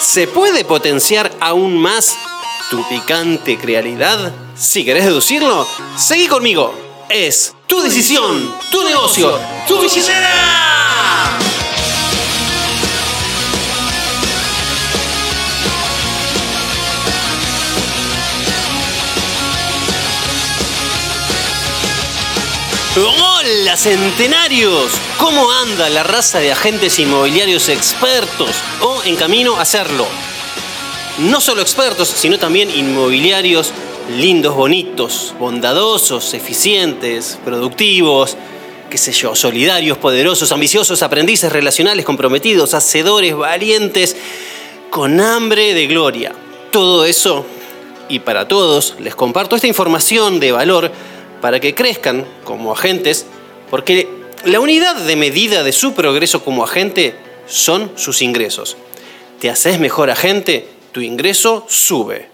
¿Se puede potenciar aún más tu picante crealidad? Si querés deducirlo, seguí conmigo. Es tu decisión, tu negocio, tu billetera. Hola centenarios, ¿cómo anda la raza de agentes inmobiliarios expertos o en camino a hacerlo? No solo expertos, sino también inmobiliarios lindos, bonitos, bondadosos, eficientes, productivos, qué sé yo, solidarios, poderosos, ambiciosos, aprendices relacionales, comprometidos, hacedores, valientes, con hambre de gloria. Todo eso, y para todos, les comparto esta información de valor para que crezcan como agentes, porque la unidad de medida de su progreso como agente son sus ingresos. Te haces mejor agente, tu ingreso sube.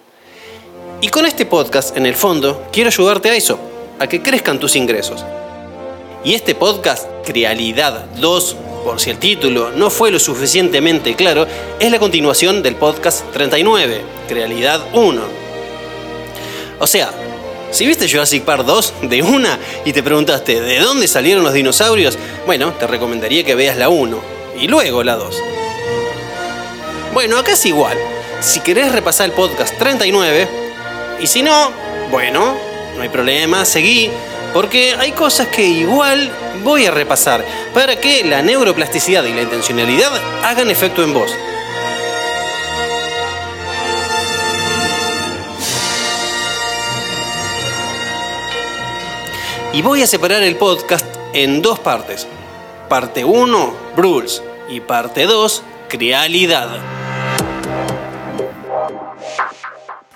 Y con este podcast, en el fondo, quiero ayudarte a eso, a que crezcan tus ingresos. Y este podcast, Crealidad 2, por si el título no fue lo suficientemente claro, es la continuación del podcast 39, Crealidad 1. O sea, si viste Jurassic Park 2 de una y te preguntaste de dónde salieron los dinosaurios, bueno, te recomendaría que veas la 1 y luego la 2. Bueno, acá es igual. Si querés repasar el podcast 39, y si no, bueno, no hay problema, seguí, porque hay cosas que igual voy a repasar para que la neuroplasticidad y la intencionalidad hagan efecto en vos. Y voy a separar el podcast en dos partes. Parte 1, Brules, y parte 2, Crealidad.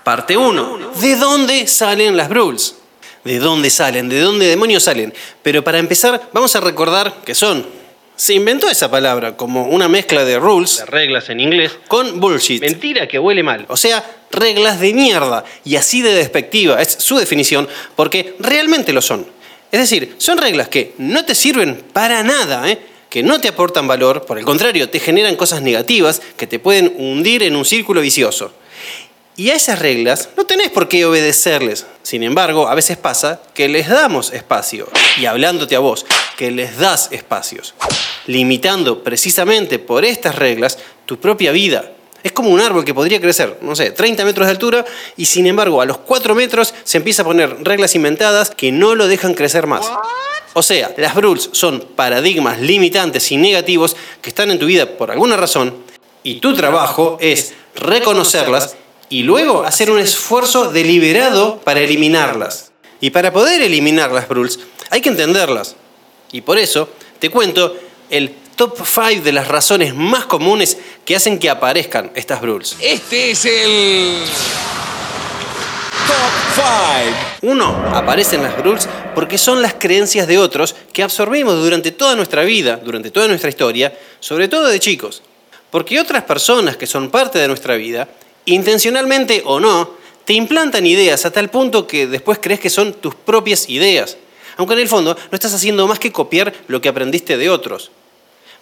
Parte 1. ¿De dónde salen las Brules? ¿De dónde salen? ¿De dónde demonios salen? Pero para empezar, vamos a recordar que son. Se inventó esa palabra como una mezcla de rules, de reglas en inglés, con bullshit. Mentira que huele mal. O sea, reglas de mierda. Y así de despectiva es su definición, porque realmente lo son. Es decir, son reglas que no te sirven para nada, ¿eh? que no te aportan valor, por el contrario, te generan cosas negativas que te pueden hundir en un círculo vicioso. Y a esas reglas no tenés por qué obedecerles. Sin embargo, a veces pasa que les damos espacio. Y hablándote a vos, que les das espacios. Limitando precisamente por estas reglas tu propia vida. Es como un árbol que podría crecer, no sé, 30 metros de altura y sin embargo a los 4 metros se empieza a poner reglas inventadas que no lo dejan crecer más. O sea, las rules son paradigmas limitantes y negativos que están en tu vida por alguna razón y tu trabajo es reconocerlas y luego hacer un esfuerzo deliberado para eliminarlas. Y para poder eliminar las rules hay que entenderlas. Y por eso te cuento el top 5 de las razones más comunes que hacen que aparezcan estas rules. Este es el top 5. Uno, aparecen las rules porque son las creencias de otros que absorbimos durante toda nuestra vida, durante toda nuestra historia, sobre todo de chicos. Porque otras personas que son parte de nuestra vida, intencionalmente o no, te implantan ideas a tal punto que después crees que son tus propias ideas. Aunque en el fondo no estás haciendo más que copiar lo que aprendiste de otros.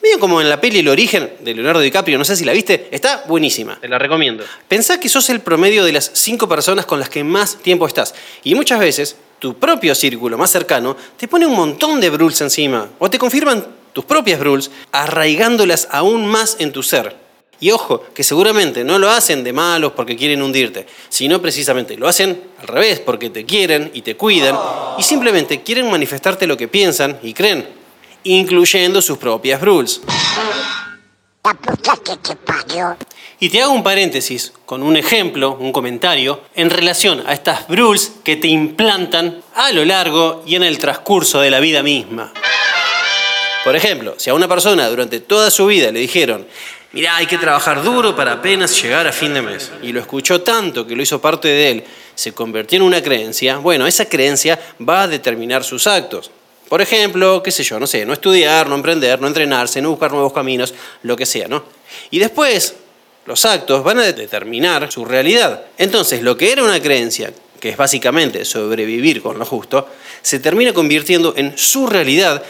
Medio como en la peli El origen de Leonardo DiCaprio, no sé si la viste, está buenísima. Te la recomiendo. Pensá que sos el promedio de las cinco personas con las que más tiempo estás. Y muchas veces tu propio círculo más cercano te pone un montón de brules encima. O te confirman tus propias brules, arraigándolas aún más en tu ser. Y ojo, que seguramente no lo hacen de malos porque quieren hundirte, sino precisamente lo hacen al revés, porque te quieren y te cuidan y simplemente quieren manifestarte lo que piensan y creen incluyendo sus propias rules. Y te hago un paréntesis con un ejemplo, un comentario, en relación a estas rules que te implantan a lo largo y en el transcurso de la vida misma. Por ejemplo, si a una persona durante toda su vida le dijeron, mira, hay que trabajar duro para apenas llegar a fin de mes, y lo escuchó tanto que lo hizo parte de él, se convirtió en una creencia, bueno, esa creencia va a determinar sus actos. Por ejemplo, qué sé yo, no sé, no estudiar, no emprender, no entrenarse, no buscar nuevos caminos, lo que sea, ¿no? Y después, los actos van a determinar su realidad. Entonces, lo que era una creencia, que es básicamente sobrevivir con lo justo, se termina convirtiendo en su realidad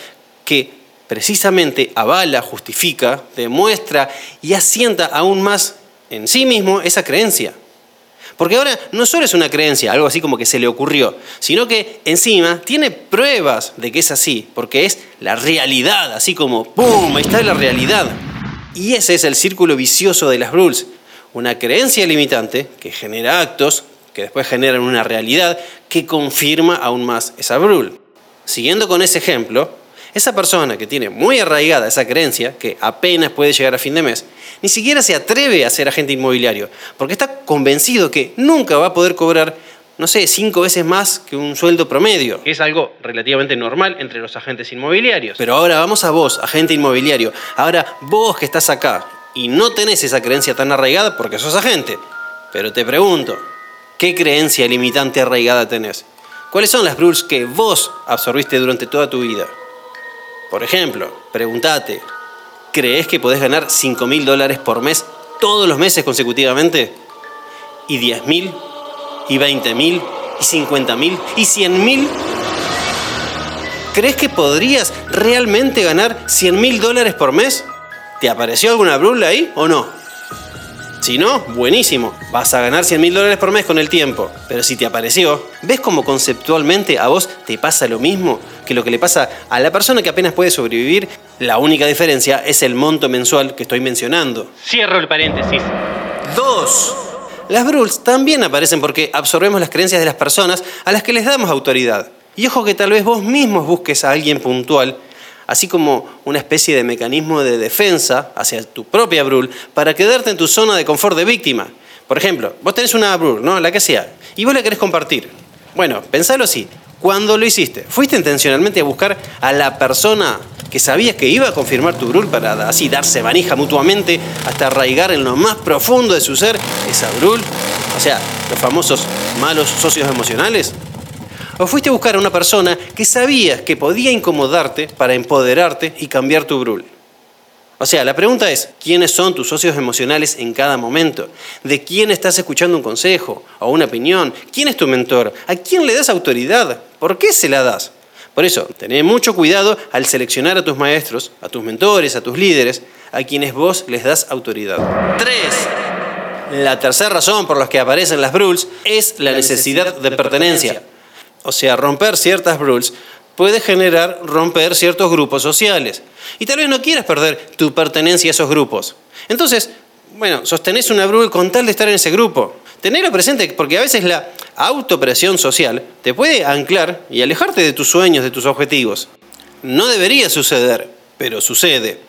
que precisamente avala, justifica, demuestra y asienta aún más en sí mismo esa creencia. Porque ahora no solo es una creencia, algo así como que se le ocurrió, sino que encima tiene pruebas de que es así, porque es la realidad, así como ¡pum! Ahí está la realidad. Y ese es el círculo vicioso de las rules. Una creencia limitante que genera actos que después generan una realidad que confirma aún más esa rule. Siguiendo con ese ejemplo, esa persona que tiene muy arraigada esa creencia, que apenas puede llegar a fin de mes, ni siquiera se atreve a ser agente inmobiliario, porque está convencido que nunca va a poder cobrar, no sé, cinco veces más que un sueldo promedio. Que es algo relativamente normal entre los agentes inmobiliarios. Pero ahora vamos a vos, agente inmobiliario. Ahora vos que estás acá y no tenés esa creencia tan arraigada porque sos agente. Pero te pregunto, ¿qué creencia limitante arraigada tenés? ¿Cuáles son las rules que vos absorbiste durante toda tu vida? Por ejemplo, pregúntate, ¿crees que podés ganar 5 mil dólares por mes todos los meses consecutivamente? ¿Y 10 mil? ¿Y 20 mil? ¿Y 50 mil? ¿Y 100 mil? ¿Crees que podrías realmente ganar 100 mil dólares por mes? ¿Te apareció alguna brula ahí o no? Si no, buenísimo, vas a ganar 100 mil dólares por mes con el tiempo. Pero si te apareció, ¿ves cómo conceptualmente a vos te pasa lo mismo que lo que le pasa a la persona que apenas puede sobrevivir? La única diferencia es el monto mensual que estoy mencionando. Cierro el paréntesis. Dos. Las bruls también aparecen porque absorbemos las creencias de las personas a las que les damos autoridad. Y ojo que tal vez vos mismos busques a alguien puntual así como una especie de mecanismo de defensa hacia tu propia Brul para quedarte en tu zona de confort de víctima. Por ejemplo, vos tenés una Brul, ¿no? La que sea, y vos la querés compartir. Bueno, pensalo así. Cuando lo hiciste, ¿fuiste intencionalmente a buscar a la persona que sabías que iba a confirmar tu Brul para así darse manija mutuamente hasta arraigar en lo más profundo de su ser esa Brul? O sea, los famosos malos socios emocionales. ¿O fuiste a buscar a una persona que sabías que podía incomodarte para empoderarte y cambiar tu brul? O sea, la pregunta es, ¿quiénes son tus socios emocionales en cada momento? ¿De quién estás escuchando un consejo o una opinión? ¿Quién es tu mentor? ¿A quién le das autoridad? ¿Por qué se la das? Por eso, tené mucho cuidado al seleccionar a tus maestros, a tus mentores, a tus líderes, a quienes vos les das autoridad. 3. La tercera razón por la que aparecen las bruls es la necesidad de pertenencia. O sea, romper ciertas rules puede generar romper ciertos grupos sociales. Y tal vez no quieras perder tu pertenencia a esos grupos. Entonces, bueno, sostenés una rule con tal de estar en ese grupo. Tenerlo presente porque a veces la autopresión social te puede anclar y alejarte de tus sueños, de tus objetivos. No debería suceder, pero sucede.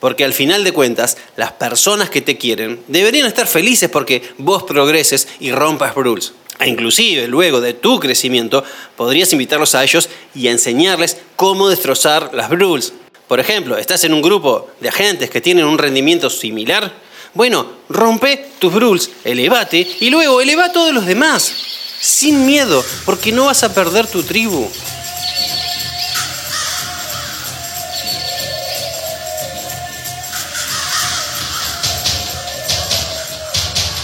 Porque al final de cuentas, las personas que te quieren deberían estar felices porque vos progreses y rompas rules. E inclusive luego de tu crecimiento podrías invitarlos a ellos y enseñarles cómo destrozar las rules. Por ejemplo, estás en un grupo de agentes que tienen un rendimiento similar. Bueno, rompe tus rules, elevate y luego eleva a todos los demás. Sin miedo, porque no vas a perder tu tribu.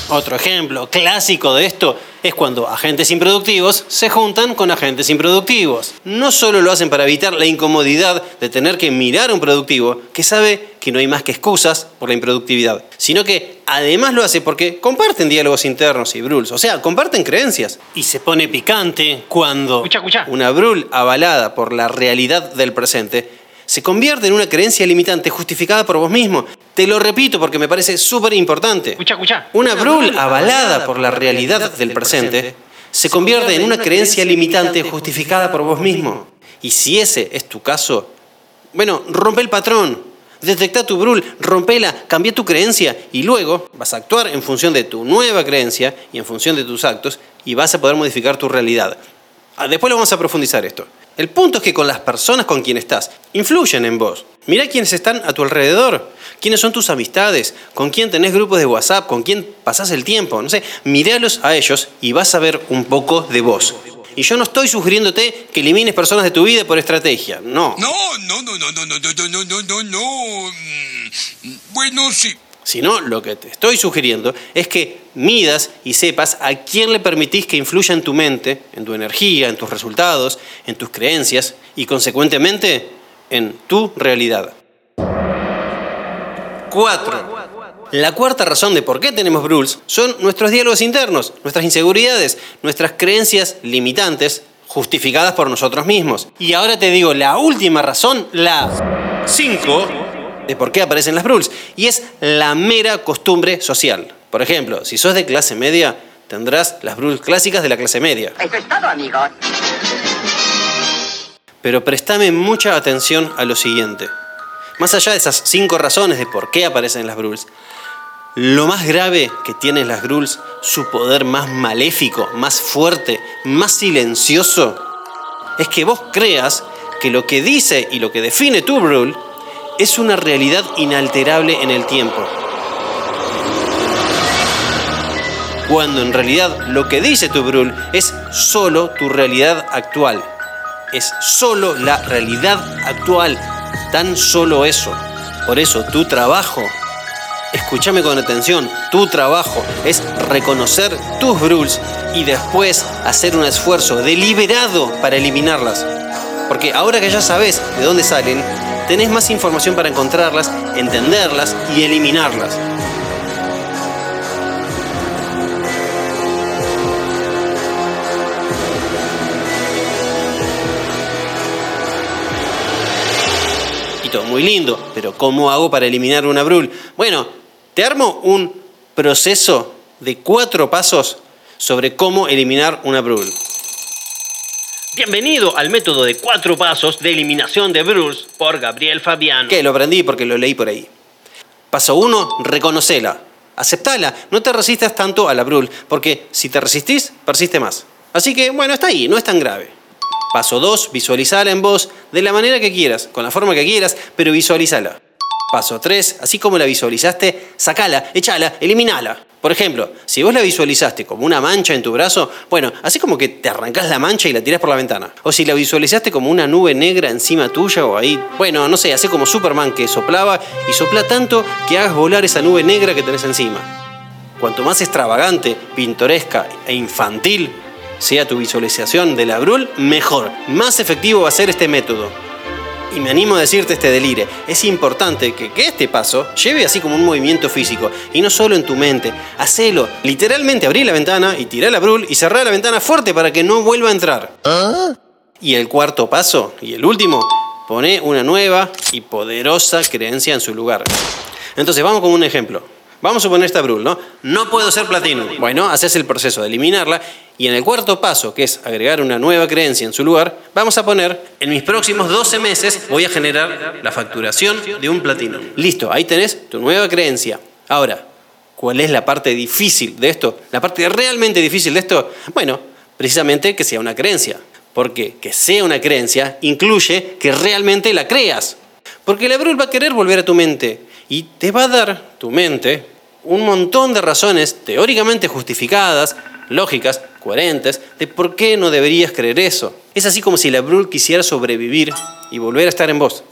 Otro ejemplo clásico de esto es cuando agentes improductivos se juntan con agentes improductivos. No solo lo hacen para evitar la incomodidad de tener que mirar a un productivo que sabe que no hay más que excusas por la improductividad, sino que además lo hace porque comparten diálogos internos y bruls, o sea, comparten creencias. Y se pone picante cuando una brul avalada por la realidad del presente se convierte en una creencia limitante justificada por vos mismo. Te lo repito porque me parece súper importante. Una brul avalada por la realidad del presente se convierte en una creencia limitante justificada por vos mismo. Y si ese es tu caso, bueno, rompe el patrón. Detecta tu brul, rompela, cambia tu creencia y luego vas a actuar en función de tu nueva creencia y en función de tus actos y vas a poder modificar tu realidad. Ah, después lo vamos a profundizar esto. El punto es que con las personas con quien estás influyen en vos. Mira quiénes están a tu alrededor, quiénes son tus amistades, con quién tenés grupos de WhatsApp, con quién pasás el tiempo. No sé, míralos a ellos y vas a ver un poco de vos. Y yo no estoy sugiriéndote que elimines personas de tu vida por estrategia, no. No, no, no, no, no, no, no, no, no, no, no. Bueno, sí sino lo que te estoy sugiriendo es que midas y sepas a quién le permitís que influya en tu mente, en tu energía, en tus resultados, en tus creencias y consecuentemente en tu realidad. 4. La cuarta razón de por qué tenemos Bruls son nuestros diálogos internos, nuestras inseguridades, nuestras creencias limitantes justificadas por nosotros mismos. Y ahora te digo la última razón, la 5, de por qué aparecen las Bruls, y es la mera costumbre social. Por ejemplo, si sos de clase media, tendrás las Bruls clásicas de la clase media. Eso es todo, amigos. Pero préstame mucha atención a lo siguiente. Más allá de esas cinco razones de por qué aparecen las Bruls, lo más grave que tienen las Gruls, su poder más maléfico, más fuerte, más silencioso, es que vos creas que lo que dice y lo que define tu Brul es una realidad inalterable en el tiempo. Cuando en realidad lo que dice tu Brul es solo tu realidad actual. Es solo la realidad actual. Tan solo eso. Por eso tu trabajo escúchame con atención, tu trabajo es reconocer tus bruls y después hacer un esfuerzo deliberado para eliminarlas. Porque ahora que ya sabes de dónde salen, tenés más información para encontrarlas, entenderlas y eliminarlas. Y todo muy lindo, pero ¿cómo hago para eliminar una brul? Bueno, te armo un proceso de cuatro pasos sobre cómo eliminar una brul. Bienvenido al método de cuatro pasos de eliminación de bruls por Gabriel Fabiano. Que lo aprendí porque lo leí por ahí. Paso uno, reconocela. Aceptala. No te resistas tanto a la brul, porque si te resistís, persiste más. Así que, bueno, está ahí, no es tan grave. Paso 2, visualizala en voz de la manera que quieras, con la forma que quieras, pero visualizala. Paso 3, así como la visualizaste, sacala, échala, eliminala. Por ejemplo, si vos la visualizaste como una mancha en tu brazo, bueno, así como que te arrancás la mancha y la tirás por la ventana. O si la visualizaste como una nube negra encima tuya o ahí, bueno, no sé, así como Superman que soplaba y sopla tanto que hagas volar esa nube negra que tenés encima. Cuanto más extravagante, pintoresca e infantil sea tu visualización de la Brul, mejor. Más efectivo va a ser este método y me animo a decirte este delire, es importante que, que, este paso lleve así como un movimiento físico y no solo en tu mente. Hacelo, literalmente abrí la ventana y tirá la brul y cerrá la ventana fuerte para que no vuelva a entrar. Y el cuarto paso, y el último, pone una nueva y poderosa creencia en su lugar. Entonces vamos con un ejemplo. Vamos a poner esta brul, ¿no? No puedo ser platino. Bueno, haces el proceso de eliminarla y en el cuarto paso, que es agregar una nueva creencia en su lugar, vamos a poner, en mis próximos 12 meses voy a generar la facturación de un platino. Listo, ahí tenés tu nueva creencia. Ahora, ¿cuál es la parte difícil de esto? La parte realmente difícil de esto, bueno, precisamente que sea una creencia. Porque que sea una creencia incluye que realmente la creas. Porque la brul va a querer volver a tu mente y te va a dar tu mente un montón de razones teóricamente justificadas, lógicas, coherentes, de por qué no deberías creer eso. Es así como si la Brul quisiera sobrevivir y volver a estar en vos.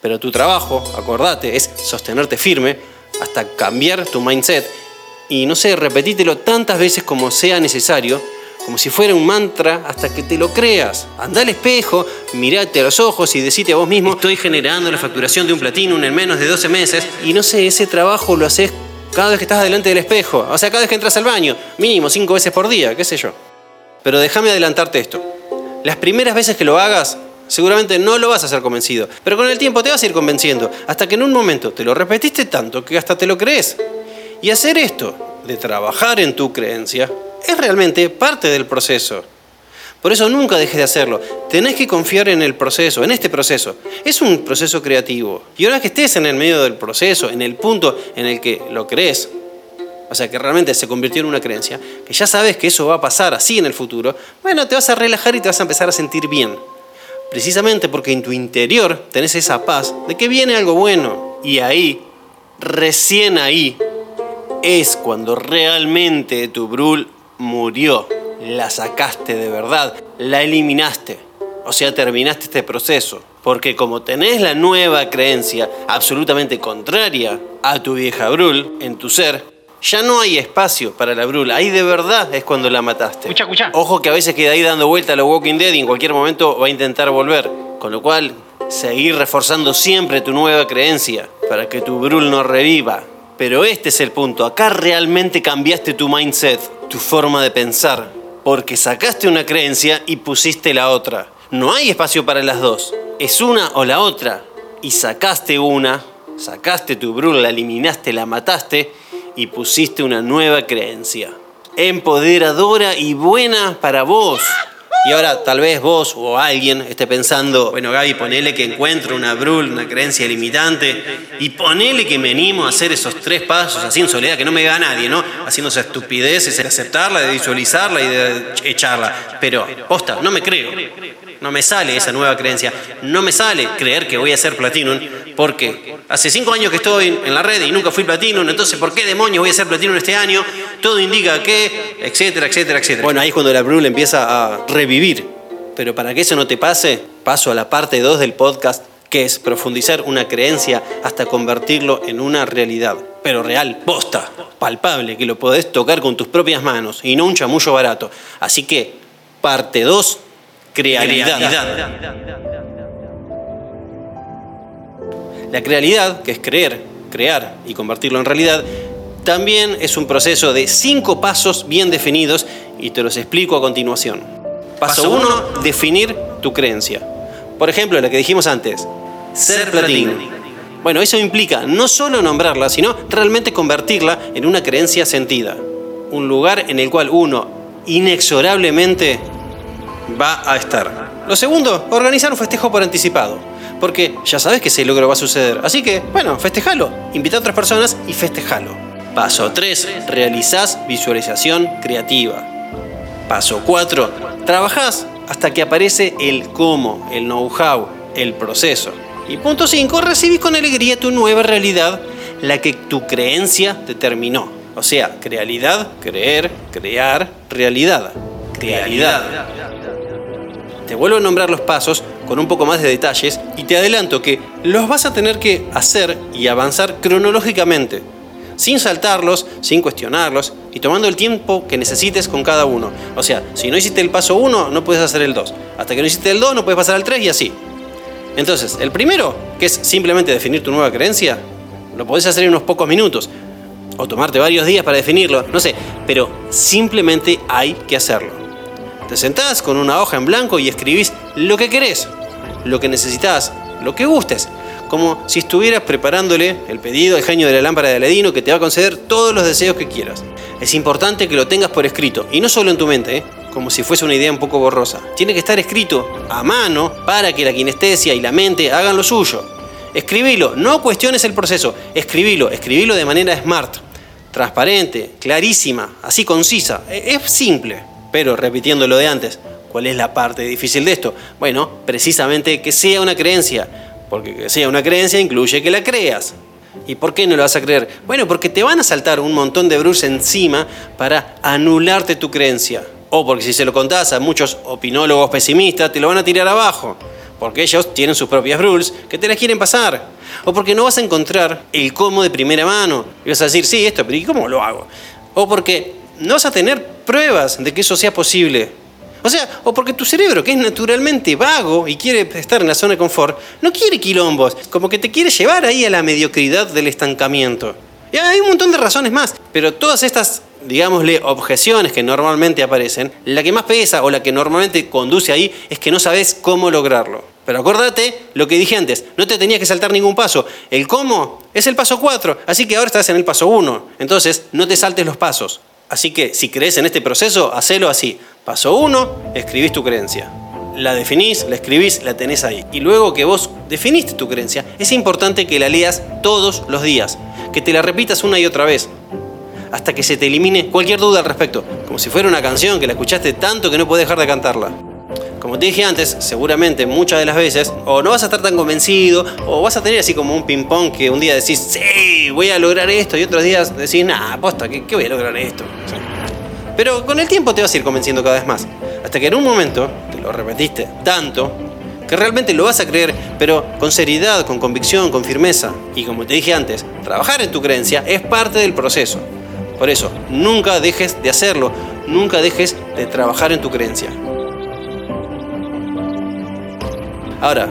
Pero tu trabajo, acordate, es sostenerte firme hasta cambiar tu mindset y no sé, repetítelo tantas veces como sea necesario, como si fuera un mantra hasta que te lo creas. Anda al espejo, mirate a los ojos y decite a vos mismo, estoy generando la facturación de un platino en menos de 12 meses y no sé, ese trabajo lo haces cada vez que estás delante del espejo, o sea, cada vez que entras al baño, mínimo cinco veces por día, qué sé yo. Pero déjame adelantarte esto. Las primeras veces que lo hagas, seguramente no lo vas a hacer convencido, pero con el tiempo te vas a ir convenciendo, hasta que en un momento te lo repetiste tanto que hasta te lo crees. Y hacer esto, de trabajar en tu creencia, es realmente parte del proceso. Por eso nunca dejes de hacerlo. Tenés que confiar en el proceso, en este proceso. Es un proceso creativo. Y ahora que estés en el medio del proceso, en el punto en el que lo crees, o sea, que realmente se convirtió en una creencia, que ya sabes que eso va a pasar así en el futuro, bueno, te vas a relajar y te vas a empezar a sentir bien. Precisamente porque en tu interior tenés esa paz de que viene algo bueno. Y ahí, recién ahí, es cuando realmente tu brul murió la sacaste de verdad, la eliminaste. O sea, terminaste este proceso. Porque como tenés la nueva creencia absolutamente contraria a tu vieja Brul en tu ser, ya no hay espacio para la Brul. Ahí de verdad es cuando la mataste. Escucha, escucha. Ojo que a veces queda ahí dando vuelta a los Walking Dead y en cualquier momento va a intentar volver. Con lo cual, seguir reforzando siempre tu nueva creencia para que tu Brul no reviva. Pero este es el punto. Acá realmente cambiaste tu mindset, tu forma de pensar. Porque sacaste una creencia y pusiste la otra. No hay espacio para las dos. Es una o la otra. Y sacaste una, sacaste tu brula, la eliminaste, la mataste y pusiste una nueva creencia. Empoderadora y buena para vos. Y ahora tal vez vos o alguien esté pensando, bueno Gaby, ponele que encuentro una brul, una creencia limitante, y ponele que me animo a hacer esos tres pasos así en soledad, que no me vea nadie, ¿no? Haciendo esa estupidez, de aceptarla, de visualizarla y de echarla. Pero, posta, no me creo. No me sale esa nueva creencia. No me sale creer que voy a ser Platinum porque hace cinco años que estoy en la red y nunca fui Platinum, entonces ¿por qué demonios voy a ser Platinum este año? Todo indica que, etcétera, etcétera, etcétera. Bueno, ahí es cuando la Brul empieza a revivir. Pero para que eso no te pase, paso a la parte 2 del podcast, que es profundizar una creencia hasta convertirlo en una realidad. Pero real, posta, palpable, que lo podés tocar con tus propias manos y no un chamullo barato. Así que, parte 2 crealidad. La crealidad, que es creer, crear y convertirlo en realidad, también es un proceso de cinco pasos bien definidos y te los explico a continuación. Paso 1, definir tu creencia. Por ejemplo, la que dijimos antes, ser platino. Bueno, eso implica no solo nombrarla, sino realmente convertirla en una creencia sentida. Un lugar en el cual uno inexorablemente va a estar. Lo segundo, organizar un festejo por anticipado. Porque ya sabes que ese logro va a suceder. Así que, bueno, festejalo. Invita a otras personas y festejalo. Paso 3. Realizás visualización creativa. Paso 4. Trabajás hasta que aparece el cómo, el know-how, el proceso. Y punto 5. Recibís con alegría tu nueva realidad, la que tu creencia determinó. O sea, crealidad, creer, crear, realidad. Realidad. Te vuelvo a nombrar los pasos con un poco más de detalles y te adelanto que los vas a tener que hacer y avanzar cronológicamente, sin saltarlos, sin cuestionarlos y tomando el tiempo que necesites con cada uno. O sea, si no hiciste el paso 1, no puedes hacer el 2. Hasta que no hiciste el 2, no puedes pasar al 3 y así. Entonces, el primero, que es simplemente definir tu nueva creencia, lo podés hacer en unos pocos minutos o tomarte varios días para definirlo, no sé, pero simplemente hay que hacerlo. Te sentás con una hoja en blanco y escribís lo que querés, lo que necesitas, lo que gustes, como si estuvieras preparándole el pedido al genio de la lámpara de Aladino que te va a conceder todos los deseos que quieras. Es importante que lo tengas por escrito, y no solo en tu mente, ¿eh? como si fuese una idea un poco borrosa. Tiene que estar escrito a mano para que la kinestesia y la mente hagan lo suyo. Escribilo, no cuestiones el proceso, escribilo, escribilo de manera smart, transparente, clarísima, así concisa. E-, es simple. Pero repitiendo lo de antes, ¿cuál es la parte difícil de esto? Bueno, precisamente que sea una creencia, porque que sea una creencia incluye que la creas. ¿Y por qué no lo vas a creer? Bueno, porque te van a saltar un montón de brus encima para anularte tu creencia. O porque si se lo contás a muchos opinólogos pesimistas, te lo van a tirar abajo. Porque ellos tienen sus propias rules que te las quieren pasar. O porque no vas a encontrar el cómo de primera mano. Y vas a decir, sí, esto, pero ¿y cómo lo hago? O porque no vas a tener pruebas de que eso sea posible. O sea, o porque tu cerebro, que es naturalmente vago y quiere estar en la zona de confort, no quiere quilombos, como que te quiere llevar ahí a la mediocridad del estancamiento. Y hay un montón de razones más, pero todas estas, digámosle, objeciones que normalmente aparecen, la que más pesa o la que normalmente conduce ahí es que no sabes cómo lograrlo. Pero acuérdate lo que dije antes, no te tenías que saltar ningún paso. El cómo es el paso 4, así que ahora estás en el paso 1. Entonces, no te saltes los pasos. Así que si crees en este proceso, hacelo así. Paso 1, escribís tu creencia. La definís, la escribís, la tenés ahí. Y luego que vos definiste tu creencia, es importante que la leas todos los días, que te la repitas una y otra vez, hasta que se te elimine cualquier duda al respecto, como si fuera una canción que la escuchaste tanto que no puedes dejar de cantarla. Como te dije antes, seguramente muchas de las veces o no vas a estar tan convencido o vas a tener así como un ping-pong que un día decís, sí, voy a lograr esto y otros días decís, nah, aposta, ¿qué, voy a lograr esto? Pero con el tiempo te vas a ir convenciendo cada vez más. Hasta que en un momento te lo repetiste tanto que realmente lo vas a creer, pero con seriedad, con convicción, con firmeza. Y como te dije antes, trabajar en tu creencia es parte del proceso. Por eso, nunca dejes de hacerlo, nunca dejes de trabajar en tu creencia. Ahora,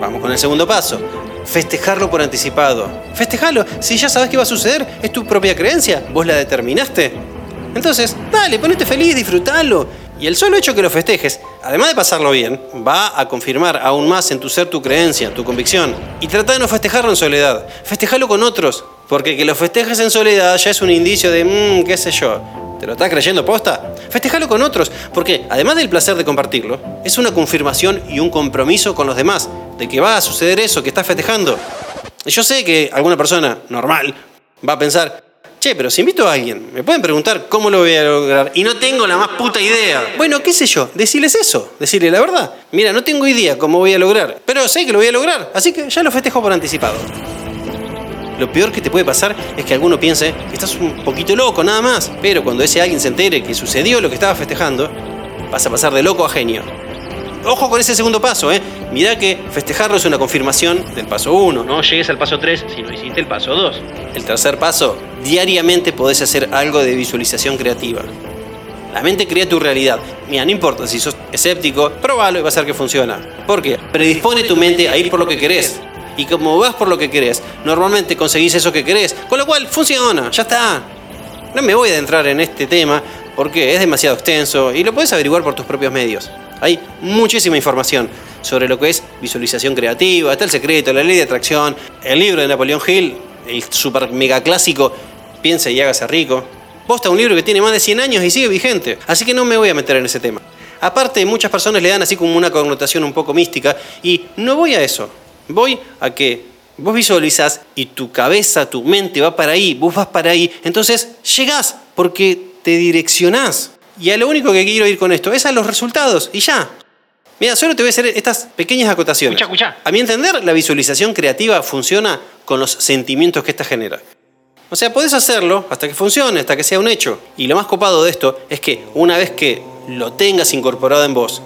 vamos con el segundo paso. festejarlo por anticipado. Festejalo, si ya sabes qué va a suceder, es tu propia creencia, vos la determinaste. Entonces, dale, ponete feliz, disfrutalo. Y el solo hecho que lo festejes, además de pasarlo bien, va a confirmar aún más en tu ser tu creencia, tu convicción. Y trata de no festejarlo en soledad, festejalo con otros, porque que lo festejes en soledad ya es un indicio de, mmm, qué sé yo, ¿Te lo estás creyendo posta? Festejalo con otros, porque además del placer de compartirlo, es una confirmación y un compromiso con los demás de que va a suceder eso que estás festejando. Yo sé que alguna persona normal va a pensar, che, pero si invito a alguien, me pueden preguntar cómo lo voy a lograr y no tengo la más puta idea. Bueno, qué sé yo, decirles eso, decirle la verdad. Mira, no tengo idea cómo voy a lograr, pero sé que lo voy a lograr, así que ya lo festejo por anticipado. Lo peor que te puede pasar es que alguno piense que estás un poquito loco, nada más. Pero cuando ese alguien se entere que sucedió lo que estaba festejando, vas a pasar de loco a genio. Ojo con ese segundo paso, ¿eh? Mirá que festejarlo es una confirmación del paso 1. No llegues al paso 3 si no hiciste el paso 2. El tercer paso, diariamente podés hacer algo de visualización creativa. La mente crea tu realidad. Mira, no importa si sos escéptico, probalo y vas a ver que funciona. ¿Por qué? Predispone tu mente a ir por lo que querés. Y como vas por lo que querés, normalmente conseguís eso que querés. Con lo cual, funciona, ya está. No me voy a adentrar en este tema porque es demasiado extenso y lo puedes averiguar por tus propios medios. Hay muchísima información sobre lo que es visualización creativa, está el secreto, la ley de atracción, el libro de Napoleón Hill, el super mega clásico Piensa y hágase rico. Posta un libro que tiene más de 100 años y sigue vigente, así que no me voy a meter en ese tema. Aparte, muchas personas le dan así como una connotación un poco mística y no voy a eso. Voy a que vos visualizas y tu cabeza, tu mente va para ahí, vos vas para ahí, entonces llegás porque te direccionás. Y a lo único que quiero ir con esto es a los resultados y ya. Mira, solo te voy a hacer estas pequeñas acotaciones. Escucha, escucha. A mi entender, la visualización creativa funciona con los sentimientos que ésta genera. O sea, podés hacerlo hasta que funcione, hasta que sea un hecho. Y lo más copado de esto es que una vez que lo tengas incorporado en vos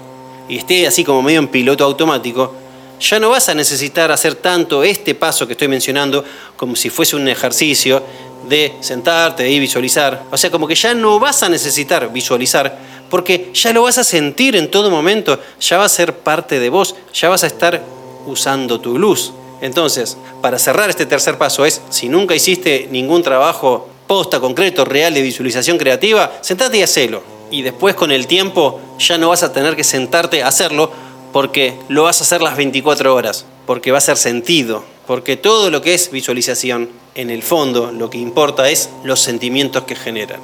y esté así como medio en piloto automático, ya no vas a necesitar hacer tanto este paso que estoy mencionando como si fuese un ejercicio de sentarte y visualizar. O sea, como que ya no vas a necesitar visualizar porque ya lo vas a sentir en todo momento, ya va a ser parte de vos, ya vas a estar usando tu luz. Entonces, para cerrar este tercer paso es, si nunca hiciste ningún trabajo posta, concreto, real de visualización creativa, sentate y hacelo. Y después con el tiempo ya no vas a tener que sentarte a hacerlo porque lo vas a hacer las 24 horas, porque va a ser sentido, porque todo lo que es visualización, en el fondo lo que importa es los sentimientos que generan.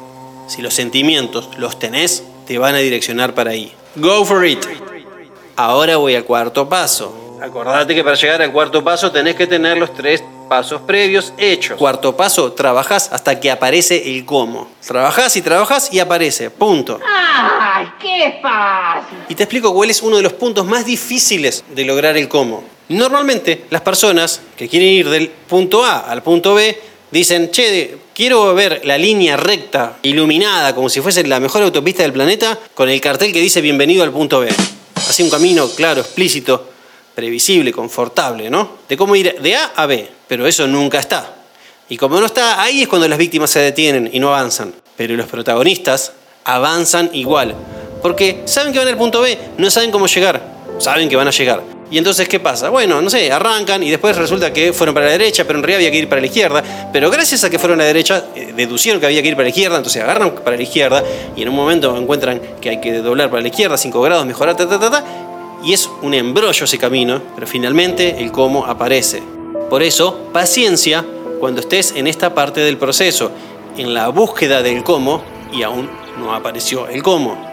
Si los sentimientos los tenés, te van a direccionar para ahí. Go for it. Ahora voy al cuarto paso. Acordate que para llegar al cuarto paso tenés que tener los tres pasos previos hechos. Cuarto paso, trabajás hasta que aparece el cómo. Trabajás y trabajás y aparece. Punto. ¡Ay, qué fácil! Y te explico cuál es uno de los puntos más difíciles de lograr el cómo. Normalmente las personas que quieren ir del punto A al punto B dicen, che, quiero ver la línea recta, iluminada, como si fuese la mejor autopista del planeta, con el cartel que dice bienvenido al punto B. Así un camino claro, explícito, previsible, confortable, ¿no? De cómo ir de A a B, pero eso nunca está. Y como no está, ahí es cuando las víctimas se detienen y no avanzan. Pero los protagonistas avanzan igual, porque saben que van al punto B, no saben cómo llegar, saben que van a llegar. Y entonces, ¿qué pasa? Bueno, no sé, arrancan y después resulta que fueron para la derecha, pero en realidad había que ir para la izquierda. Pero gracias a que fueron a la derecha, eh, deducieron que había que ir para la izquierda, entonces agarran para la izquierda y en un momento encuentran que hay que doblar para la izquierda, 5 grados, mejorar, ta, ta, ta, ta, y es un embrollo ese camino, pero finalmente el cómo aparece. Por eso, paciencia cuando estés en esta parte del proceso, en la búsqueda del cómo, y aún no apareció el cómo.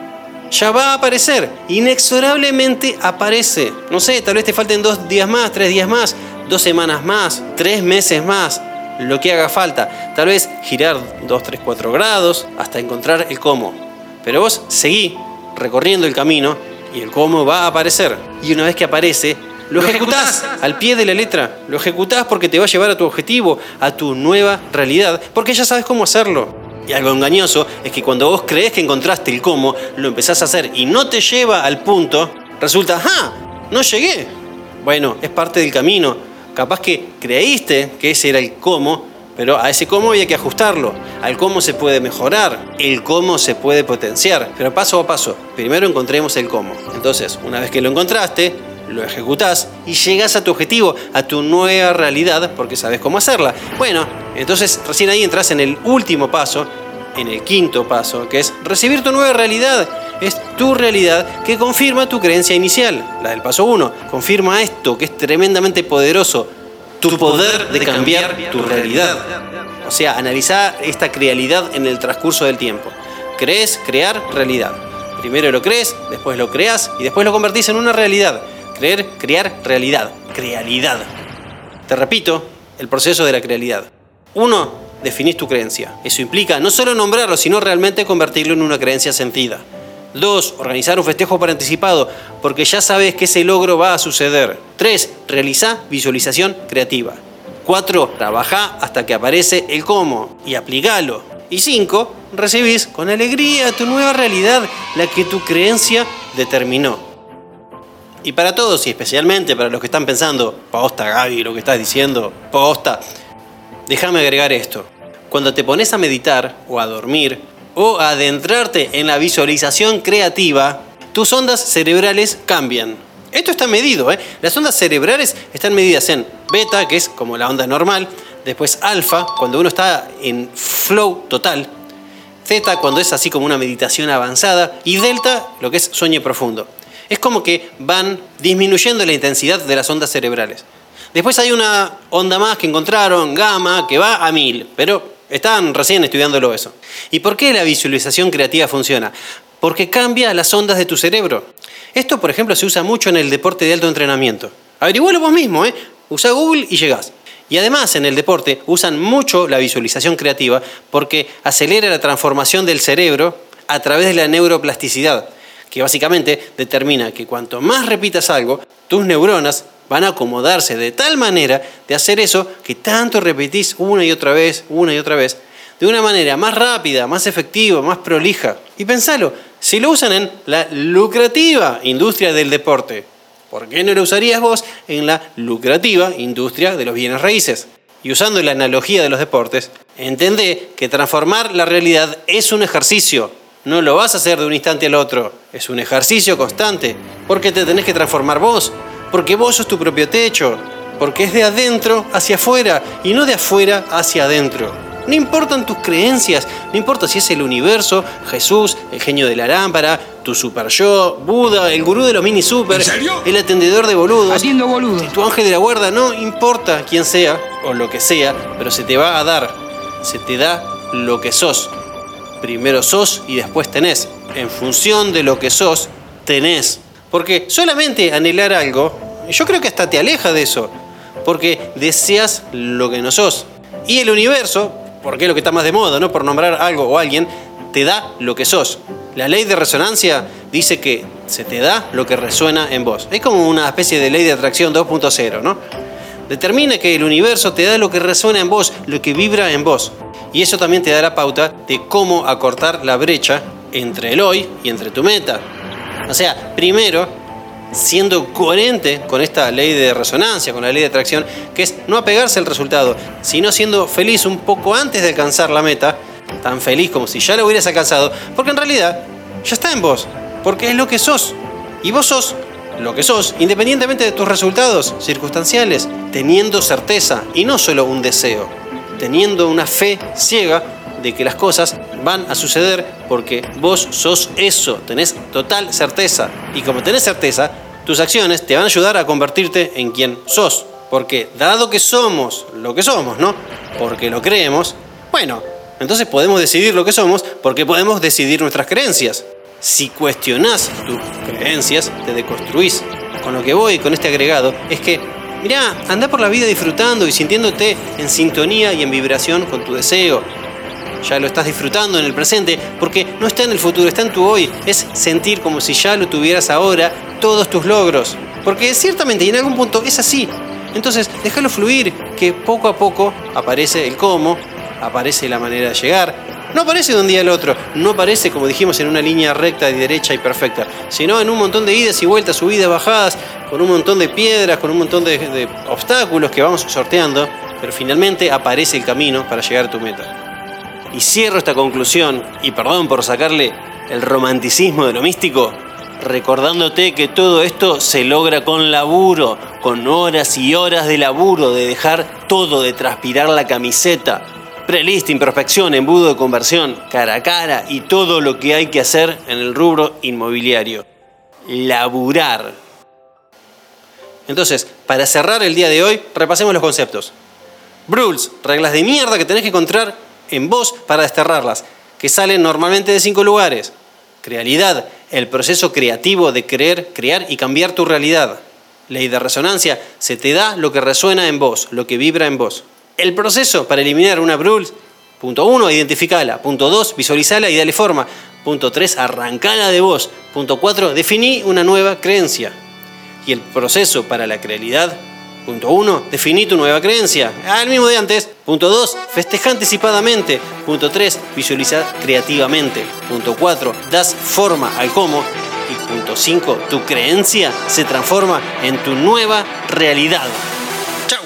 Ya va a aparecer, inexorablemente aparece. No sé, tal vez te falten dos días más, tres días más, dos semanas más, tres meses más, lo que haga falta. Tal vez girar dos, tres, cuatro grados hasta encontrar el cómo. Pero vos seguí recorriendo el camino y el cómo va a aparecer. Y una vez que aparece, lo ejecutás al pie de la letra. Lo ejecutás porque te va a llevar a tu objetivo, a tu nueva realidad, porque ya sabes cómo hacerlo. Y algo engañoso es que cuando vos crees que encontraste el cómo, lo empezás a hacer y no te lleva al punto, resulta, ¡ah! No llegué. Bueno, es parte del camino. Capaz que creíste que ese era el cómo, pero a ese cómo había que ajustarlo. Al cómo se puede mejorar, el cómo se puede potenciar. Pero paso a paso, primero encontremos el cómo. Entonces, una vez que lo encontraste, lo ejecutás y llegas a tu objetivo, a tu nueva realidad, porque sabes cómo hacerla. Bueno, entonces recién ahí entras en el último paso, en el quinto paso, que es recibir tu nueva realidad. Es tu realidad que confirma tu creencia inicial, la del paso 1. Confirma esto, que es tremendamente poderoso, tu poder de cambiar tu realidad. O sea, analizar esta realidad en el transcurso del tiempo. Crees, crear, realidad. Primero lo crees, después lo creas y después lo convertís en una realidad. Creer, crear, realidad. Crealidad. Te repito, el proceso de la crealidad. Uno, definís tu creencia. Eso implica no solo nombrarlo, sino realmente convertirlo en una creencia sentida. Dos, organizar un festejo por anticipado, porque ya sabes que ese logro va a suceder. Tres, realiza visualización creativa. Cuatro, trabaja hasta que aparece el cómo y aplicalo. Y cinco, recibís con alegría tu nueva realidad, la que tu creencia determinó. Y para todos, y especialmente para los que están pensando, posta Gaby, lo que estás diciendo, posta, déjame agregar esto. Cuando te pones a meditar o a dormir o adentrarte en la visualización creativa, tus ondas cerebrales cambian. Esto está medido, ¿eh? Las ondas cerebrales están medidas en beta, que es como la onda normal, después alfa, cuando uno está en flow total, zeta, cuando es así como una meditación avanzada, y delta, lo que es sueño profundo. Es como que van disminuyendo la intensidad de las ondas cerebrales. Después hay una onda más que encontraron, gamma, que va a mil, pero están recién estudiándolo eso. ¿Y por qué la visualización creativa funciona? Porque cambia las ondas de tu cerebro. Esto, por ejemplo, se usa mucho en el deporte de alto entrenamiento. Averigüalo vos mismo, ¿eh? Usa Google y llegás. Y además en el deporte usan mucho la visualización creativa porque acelera la transformación del cerebro a través de la neuroplasticidad, que básicamente determina que cuanto más repitas algo, tus neuronas van a acomodarse de tal manera de hacer eso que tanto repetís una y otra vez, una y otra vez, de una manera más rápida, más efectiva, más prolija. Y pensalo, si lo usan en la lucrativa industria del deporte, ¿Por qué no lo usarías vos en la lucrativa industria de los bienes raíces? Y usando la analogía de los deportes, entendé que transformar la realidad es un ejercicio. No lo vas a hacer de un instante al otro. Es un ejercicio constante. Porque te tenés que transformar vos. Porque vos sos tu propio techo. Porque es de adentro hacia afuera y no de afuera hacia adentro. No importan tus creencias, no importa si es el universo, Jesús, el genio de la lámpara, tu super yo, Buda, el gurú de los mini super, el atendedor de boludos, Atiendo boludos. tu ángel de la guarda, no importa quién sea o lo que sea, pero se te va a dar, se te da lo que sos. Primero sos y después tenés. En función de lo que sos, tenés. Porque solamente anhelar algo, yo creo que hasta te aleja de eso, porque deseas lo que no sos. Y el universo, porque es lo que está más de moda, ¿no? Por nombrar algo o alguien, te da lo que sos. La ley de resonancia dice que se te da lo que resuena en vos. Es como una especie de ley de atracción 2.0, ¿no? Determina que el universo te da lo que resuena en vos, lo que vibra en vos. Y eso también te da la pauta de cómo acortar la brecha entre el hoy y entre tu meta. O sea, primero, siendo coherente con esta ley de resonancia, con la ley de atracción, que es no apegarse al resultado, sino siendo feliz un poco antes de alcanzar la meta, tan feliz como si ya lo hubieras alcanzado, porque en realidad ya está en vos, porque es lo que sos. Y vos sos lo que sos, independientemente de tus resultados circunstanciales, teniendo certeza y no solo un deseo, teniendo una fe ciega de que las cosas van a suceder porque vos sos eso, tenés total certeza. Y como tenés certeza, tus acciones te van a ayudar a convertirte en quien sos. Porque dado que somos lo que somos, ¿no? Porque lo creemos, bueno, entonces podemos decidir lo que somos porque podemos decidir nuestras creencias. Si cuestionás tus creencias, te deconstruís. Con lo que voy con este agregado es que, mirá, anda por la vida disfrutando y sintiéndote en sintonía y en vibración con tu deseo. Ya lo estás disfrutando en el presente porque no está en el futuro, está en tu hoy. Es sentir como si ya lo tuvieras ahora todos tus logros. Porque ciertamente y en algún punto es así. Entonces, déjalo fluir, que poco a poco aparece el cómo, aparece la manera de llegar. No aparece de un día al otro, no aparece, como dijimos, en una línea recta y derecha y perfecta, sino en un montón de idas y vueltas, subidas, bajadas, con un montón de piedras, con un montón de, de obstáculos que vamos sorteando, pero finalmente aparece el camino para llegar a tu meta. Y cierro esta conclusión, y perdón por sacarle el romanticismo de lo místico, recordándote que todo esto se logra con laburo, con horas y horas de laburo, de dejar todo, de transpirar la camiseta. Prelist, introspección, embudo de conversión, cara a cara y todo lo que hay que hacer en el rubro inmobiliario. Laburar. Entonces, para cerrar el día de hoy, repasemos los conceptos. Brules, reglas de mierda que tenés que encontrar en vos para desterrarlas, que salen normalmente de cinco lugares. Realidad, el proceso creativo de creer, crear y cambiar tu realidad. Ley de resonancia, se te da lo que resuena en vos, lo que vibra en vos. El proceso para eliminar una Brules, punto 1, identificala. Punto 2, visualizala y dale forma. Punto 3, arrancala de vos. Punto 4, definí una nueva creencia. Y el proceso para la crealidad, Punto 1. Definí tu nueva creencia. Al mismo de antes. Punto 2. Festeja anticipadamente. Punto 3. Visualiza creativamente. Punto 4. Das forma al cómo. Y punto 5. Tu creencia se transforma en tu nueva realidad. Chau.